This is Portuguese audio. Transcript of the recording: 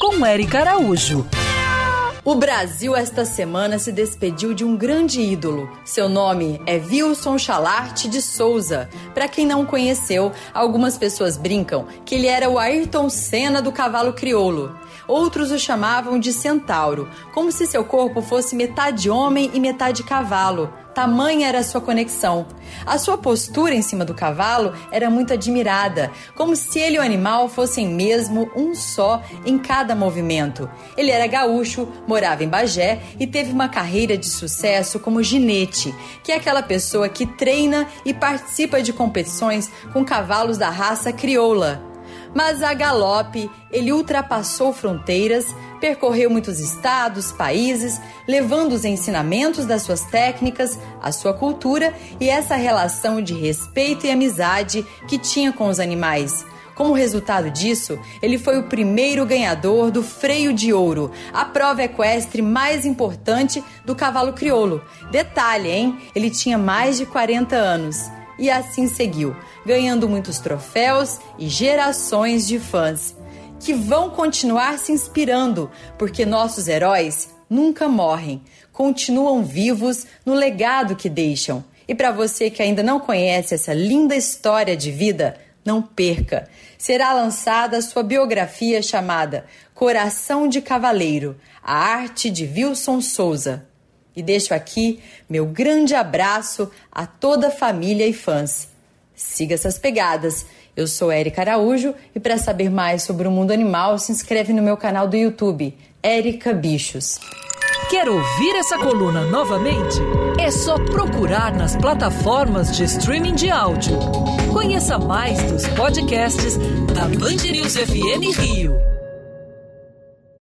Com Eric Araújo. O Brasil esta semana se despediu de um grande ídolo. Seu nome é Wilson Chalarte de Souza. Para quem não conheceu, algumas pessoas brincam que ele era o Ayrton Senna do cavalo crioulo. Outros o chamavam de centauro, como se seu corpo fosse metade homem e metade cavalo. Tamanha era a sua conexão. A sua postura em cima do cavalo era muito admirada, como se ele e o animal fossem mesmo um só em cada movimento. Ele era gaúcho, morava em Bagé e teve uma carreira de sucesso como ginete, que é aquela pessoa que treina e participa de competições com cavalos da raça crioula. Mas a galope, ele ultrapassou fronteiras, percorreu muitos estados, países, levando os ensinamentos das suas técnicas, a sua cultura e essa relação de respeito e amizade que tinha com os animais. Como resultado disso, ele foi o primeiro ganhador do Freio de Ouro, a prova equestre mais importante do cavalo crioulo. Detalhe, hein? Ele tinha mais de 40 anos. E assim seguiu, ganhando muitos troféus e gerações de fãs que vão continuar se inspirando, porque nossos heróis nunca morrem, continuam vivos no legado que deixam. E para você que ainda não conhece essa linda história de vida, não perca. Será lançada sua biografia chamada Coração de Cavaleiro, a arte de Wilson Souza. E deixo aqui meu grande abraço a toda a família e fãs. Siga essas pegadas eu sou Érica Araújo e para saber mais sobre o mundo animal, se inscreve no meu canal do YouTube, Érica Bichos. Quer ouvir essa coluna novamente? É só procurar nas plataformas de streaming de áudio. Conheça mais dos podcasts da Band News FM Rio.